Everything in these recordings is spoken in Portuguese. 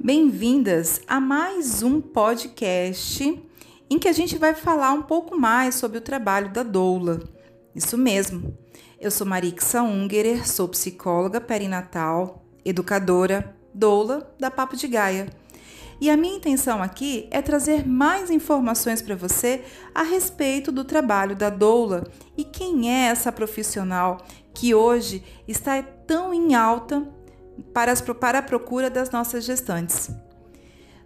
Bem-vindas a mais um podcast em que a gente vai falar um pouco mais sobre o trabalho da doula. Isso mesmo. Eu sou Marixa Ungerer, sou psicóloga perinatal, educadora, doula da Papo de Gaia. E a minha intenção aqui é trazer mais informações para você a respeito do trabalho da doula e quem é essa profissional que hoje está tão em alta para, as, para a procura das nossas gestantes.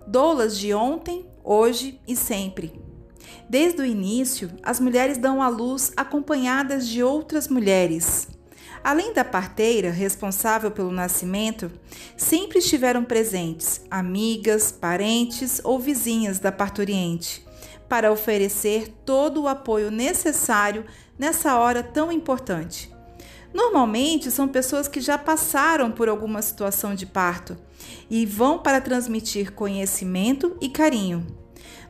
Doulas de ontem, hoje e sempre. Desde o início, as mulheres dão à luz acompanhadas de outras mulheres. Além da parteira, responsável pelo nascimento, sempre estiveram presentes amigas, parentes ou vizinhas da parturiente, para oferecer todo o apoio necessário nessa hora tão importante. Normalmente são pessoas que já passaram por alguma situação de parto e vão para transmitir conhecimento e carinho.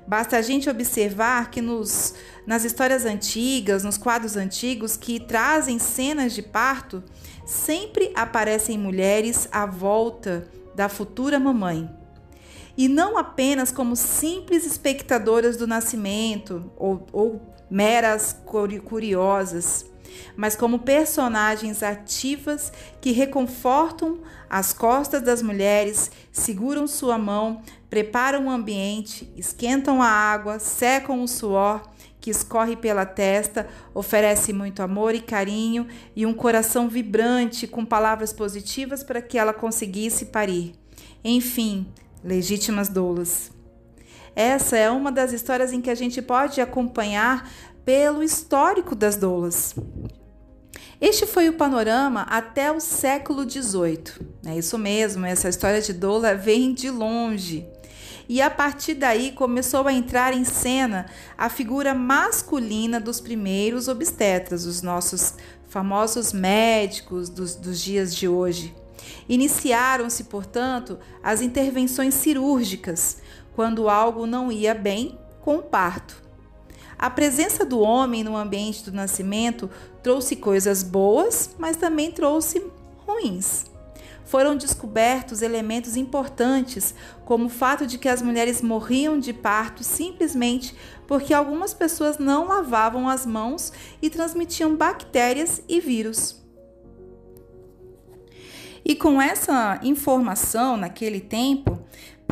Basta a gente observar que nos, nas histórias antigas, nos quadros antigos que trazem cenas de parto, sempre aparecem mulheres à volta da futura mamãe. E não apenas como simples espectadoras do nascimento ou, ou meras curiosas, mas como personagens ativas que reconfortam as costas das mulheres, seguram sua mão, preparam o ambiente, esquentam a água, secam o suor que escorre pela testa, oferece muito amor e carinho e um coração vibrante com palavras positivas para que ela conseguisse parir. Enfim, legítimas doulas. Essa é uma das histórias em que a gente pode acompanhar pelo histórico das doulas. Este foi o panorama até o século XVIII. É isso mesmo, essa história de doula vem de longe. E a partir daí começou a entrar em cena a figura masculina dos primeiros obstetras, os nossos famosos médicos dos, dos dias de hoje. Iniciaram-se, portanto, as intervenções cirúrgicas, quando algo não ia bem com o parto. A presença do homem no ambiente do nascimento trouxe coisas boas, mas também trouxe ruins. Foram descobertos elementos importantes, como o fato de que as mulheres morriam de parto simplesmente porque algumas pessoas não lavavam as mãos e transmitiam bactérias e vírus. E com essa informação naquele tempo,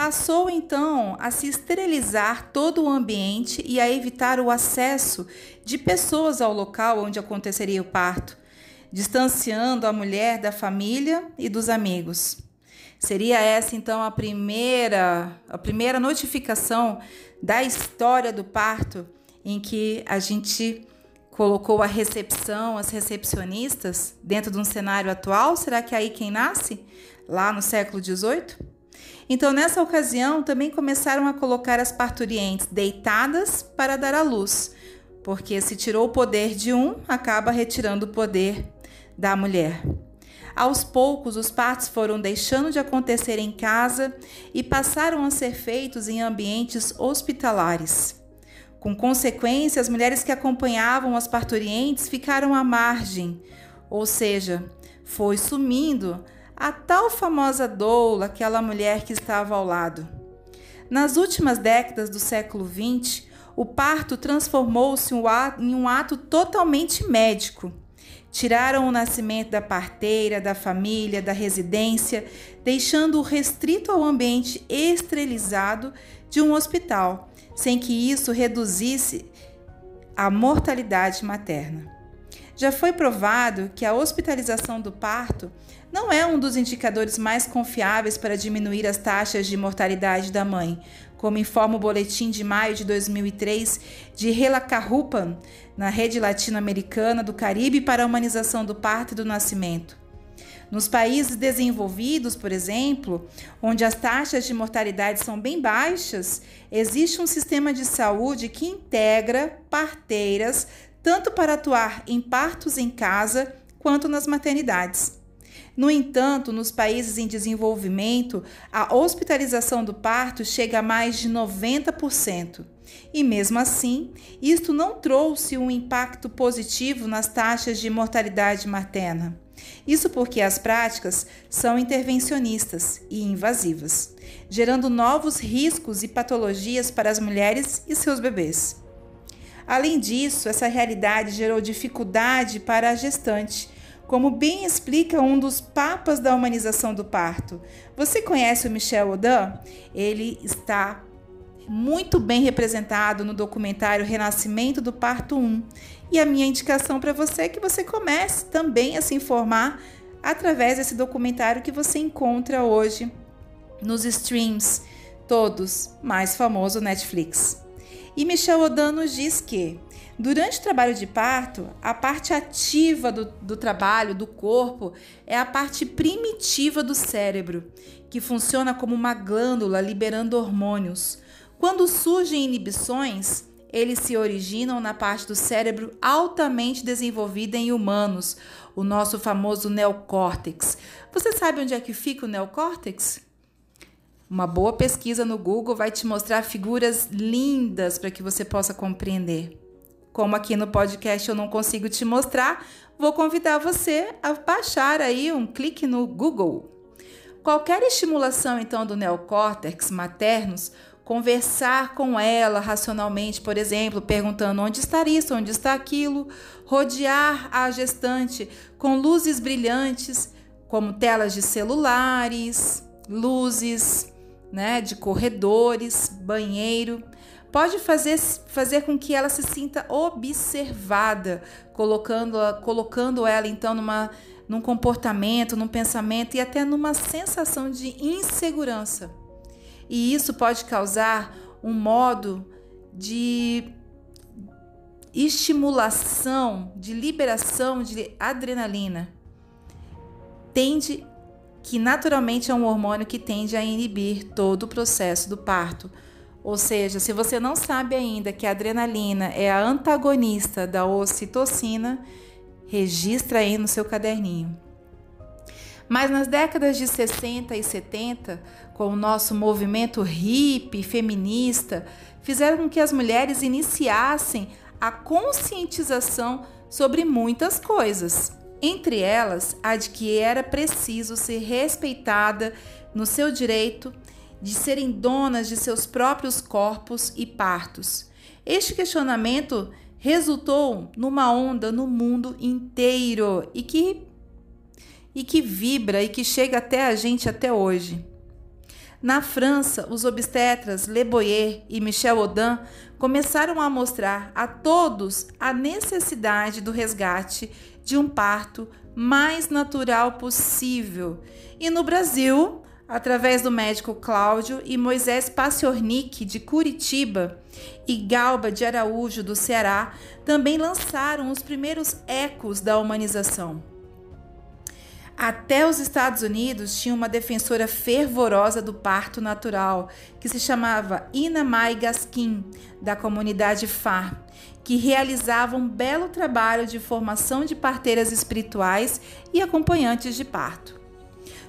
Passou então a se esterilizar todo o ambiente e a evitar o acesso de pessoas ao local onde aconteceria o parto, distanciando a mulher da família e dos amigos. Seria essa então a primeira a primeira notificação da história do parto em que a gente colocou a recepção, as recepcionistas dentro de um cenário atual? Será que é aí quem nasce? Lá no século XVIII? Então, nessa ocasião, também começaram a colocar as parturientes deitadas para dar à luz, porque se tirou o poder de um, acaba retirando o poder da mulher. Aos poucos, os partos foram deixando de acontecer em casa e passaram a ser feitos em ambientes hospitalares. Com consequência, as mulheres que acompanhavam as parturientes ficaram à margem, ou seja, foi sumindo a tal famosa doula, aquela mulher que estava ao lado. Nas últimas décadas do século XX, o parto transformou-se em um ato totalmente médico. Tiraram o nascimento da parteira, da família, da residência, deixando-o restrito ao ambiente esterilizado de um hospital, sem que isso reduzisse a mortalidade materna. Já foi provado que a hospitalização do parto não é um dos indicadores mais confiáveis para diminuir as taxas de mortalidade da mãe, como informa o boletim de maio de 2003 de Relacarrupan, na rede latino-americana do Caribe para a humanização do parto e do nascimento. Nos países desenvolvidos, por exemplo, onde as taxas de mortalidade são bem baixas, existe um sistema de saúde que integra parteiras tanto para atuar em partos em casa quanto nas maternidades. No entanto, nos países em desenvolvimento, a hospitalização do parto chega a mais de 90%. E mesmo assim, isto não trouxe um impacto positivo nas taxas de mortalidade materna. Isso porque as práticas são intervencionistas e invasivas, gerando novos riscos e patologias para as mulheres e seus bebês. Além disso, essa realidade gerou dificuldade para a gestante, como bem explica um dos papas da humanização do parto. Você conhece o Michel Odin? Ele está muito bem representado no documentário Renascimento do Parto 1. E a minha indicação para você é que você comece também a se informar através desse documentário que você encontra hoje nos streams todos, mais famoso Netflix. E Michel Odan nos diz que, durante o trabalho de parto, a parte ativa do, do trabalho do corpo é a parte primitiva do cérebro, que funciona como uma glândula liberando hormônios. Quando surgem inibições, eles se originam na parte do cérebro altamente desenvolvida em humanos, o nosso famoso neocórtex. Você sabe onde é que fica o neocórtex? Uma boa pesquisa no Google vai te mostrar figuras lindas para que você possa compreender. Como aqui no podcast eu não consigo te mostrar, vou convidar você a baixar aí um clique no Google. Qualquer estimulação então do neocórtex maternos, conversar com ela racionalmente, por exemplo, perguntando onde está isso, onde está aquilo, rodear a gestante com luzes brilhantes, como telas de celulares, luzes, né, de corredores, banheiro, pode fazer, fazer com que ela se sinta observada, colocando, colocando ela então numa, num comportamento, num pensamento e até numa sensação de insegurança. E isso pode causar um modo de estimulação, de liberação de adrenalina. Tende que naturalmente é um hormônio que tende a inibir todo o processo do parto. Ou seja, se você não sabe ainda que a adrenalina é a antagonista da ocitocina, registra aí no seu caderninho. Mas nas décadas de 60 e 70, com o nosso movimento hippie feminista, fizeram com que as mulheres iniciassem a conscientização sobre muitas coisas. Entre elas, a de que era preciso ser respeitada no seu direito de serem donas de seus próprios corpos e partos. Este questionamento resultou numa onda no mundo inteiro e que e que vibra e que chega até a gente até hoje. Na França, os obstetras Le Boyer e Michel Audin começaram a mostrar a todos a necessidade do resgate de um parto mais natural possível. E no Brasil, através do médico Cláudio e Moisés Paciornik de Curitiba e Galba de Araújo do Ceará, também lançaram os primeiros ecos da humanização. Até os Estados Unidos tinha uma defensora fervorosa do parto natural, que se chamava Ina Mai Gaskin, da comunidade Fá, que realizava um belo trabalho de formação de parteiras espirituais e acompanhantes de parto.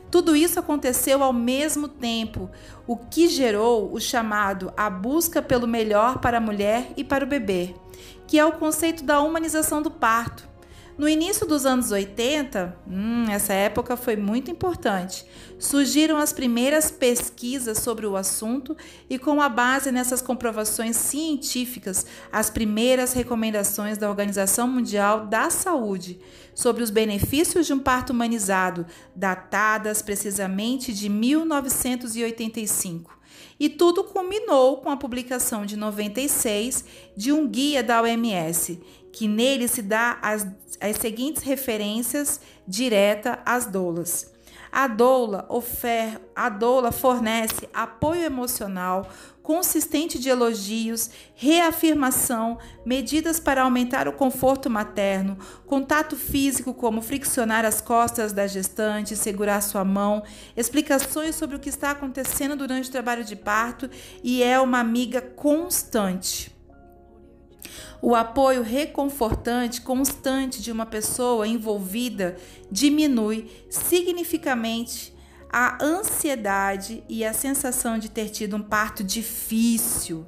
Tudo isso aconteceu ao mesmo tempo, o que gerou o chamado A Busca pelo Melhor para a Mulher e para o Bebê, que é o conceito da humanização do parto no início dos anos 80, hum, essa época foi muito importante, surgiram as primeiras pesquisas sobre o assunto e, com a base nessas comprovações científicas, as primeiras recomendações da Organização Mundial da Saúde sobre os benefícios de um parto humanizado, datadas precisamente de 1985. E tudo culminou com a publicação de 96 de um guia da OMS, que nele se dá as, as seguintes referências direta às doulas. A doula, ofer, a doula fornece apoio emocional, consistente de elogios, reafirmação, medidas para aumentar o conforto materno, contato físico como friccionar as costas da gestante, segurar sua mão, explicações sobre o que está acontecendo durante o trabalho de parto e é uma amiga constante. O apoio reconfortante constante de uma pessoa envolvida diminui significativamente a ansiedade e a sensação de ter tido um parto difícil.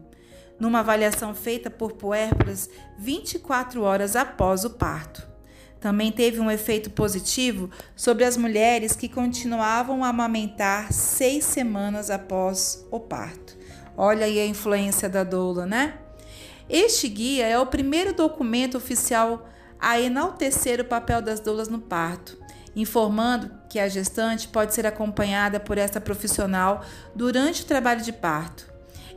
Numa avaliação feita por puérperas 24 horas após o parto. também teve um efeito positivo sobre as mulheres que continuavam a amamentar seis semanas após o parto. Olha aí a influência da doula, né? Este guia é o primeiro documento oficial a enaltecer o papel das doulas no parto, informando que a gestante pode ser acompanhada por esta profissional durante o trabalho de parto.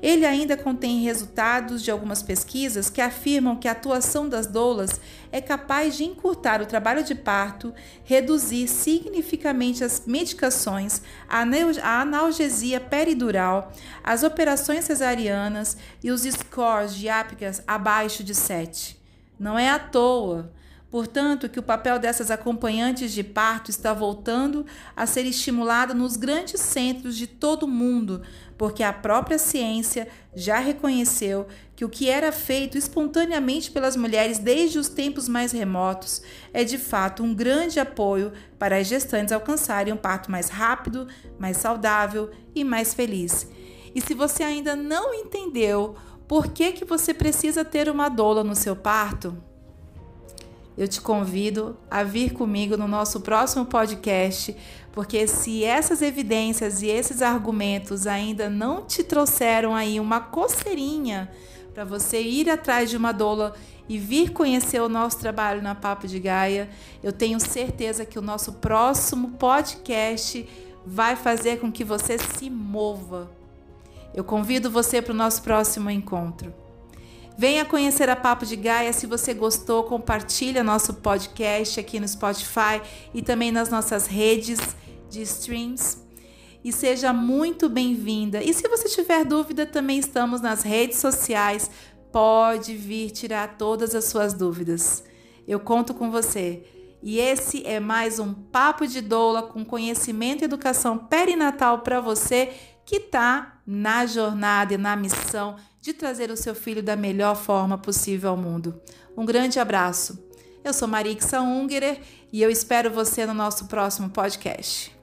Ele ainda contém resultados de algumas pesquisas que afirmam que a atuação das doulas é capaz de encurtar o trabalho de parto, reduzir significativamente as medicações, a analgesia peridural, as operações cesarianas e os scores de ápicas abaixo de 7. Não é à toa Portanto, que o papel dessas acompanhantes de parto está voltando a ser estimulado nos grandes centros de todo o mundo, porque a própria ciência já reconheceu que o que era feito espontaneamente pelas mulheres desde os tempos mais remotos é de fato um grande apoio para as gestantes alcançarem um parto mais rápido, mais saudável e mais feliz. E se você ainda não entendeu por que, que você precisa ter uma doula no seu parto, eu te convido a vir comigo no nosso próximo podcast, porque se essas evidências e esses argumentos ainda não te trouxeram aí uma coceirinha para você ir atrás de uma doula e vir conhecer o nosso trabalho na Papo de Gaia, eu tenho certeza que o nosso próximo podcast vai fazer com que você se mova. Eu convido você para o nosso próximo encontro. Venha conhecer a Papo de Gaia. Se você gostou, compartilha nosso podcast aqui no Spotify e também nas nossas redes de streams. E seja muito bem-vinda. E se você tiver dúvida, também estamos nas redes sociais. Pode vir tirar todas as suas dúvidas. Eu conto com você. E esse é mais um Papo de Doula com conhecimento e educação perinatal para você que está na jornada e na missão de trazer o seu filho da melhor forma possível ao mundo. Um grande abraço. Eu sou Marixa Ungerer e eu espero você no nosso próximo podcast.